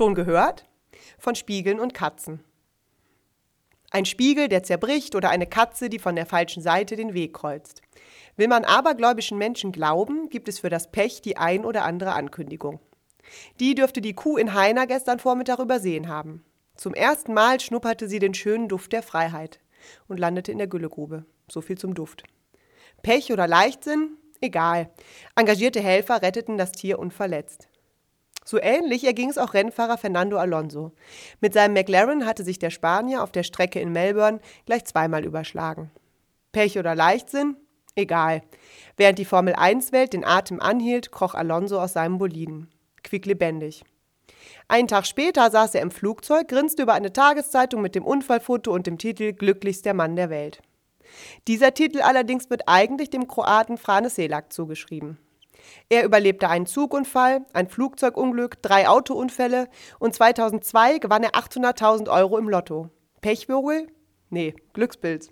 Schon gehört? Von Spiegeln und Katzen. Ein Spiegel, der zerbricht oder eine Katze, die von der falschen Seite den Weg kreuzt. Will man abergläubischen Menschen glauben, gibt es für das Pech die ein oder andere Ankündigung. Die dürfte die Kuh in Heiner gestern Vormittag übersehen haben. Zum ersten Mal schnupperte sie den schönen Duft der Freiheit und landete in der Güllegrube. So viel zum Duft. Pech oder Leichtsinn? Egal. Engagierte Helfer retteten das Tier unverletzt. So ähnlich erging es auch Rennfahrer Fernando Alonso. Mit seinem McLaren hatte sich der Spanier auf der Strecke in Melbourne gleich zweimal überschlagen. Pech oder Leichtsinn? Egal. Während die Formel-1-Welt den Atem anhielt, kroch Alonso aus seinem Boliden. Quicklebendig. Einen Tag später saß er im Flugzeug, grinste über eine Tageszeitung mit dem Unfallfoto und dem Titel Glücklichster Mann der Welt. Dieser Titel allerdings wird eigentlich dem Kroaten Frane Selak zugeschrieben. Er überlebte einen Zugunfall, ein Flugzeugunglück, drei Autounfälle und 2002 gewann er 800.000 Euro im Lotto. Pechvogel? Nee, Glückspilz.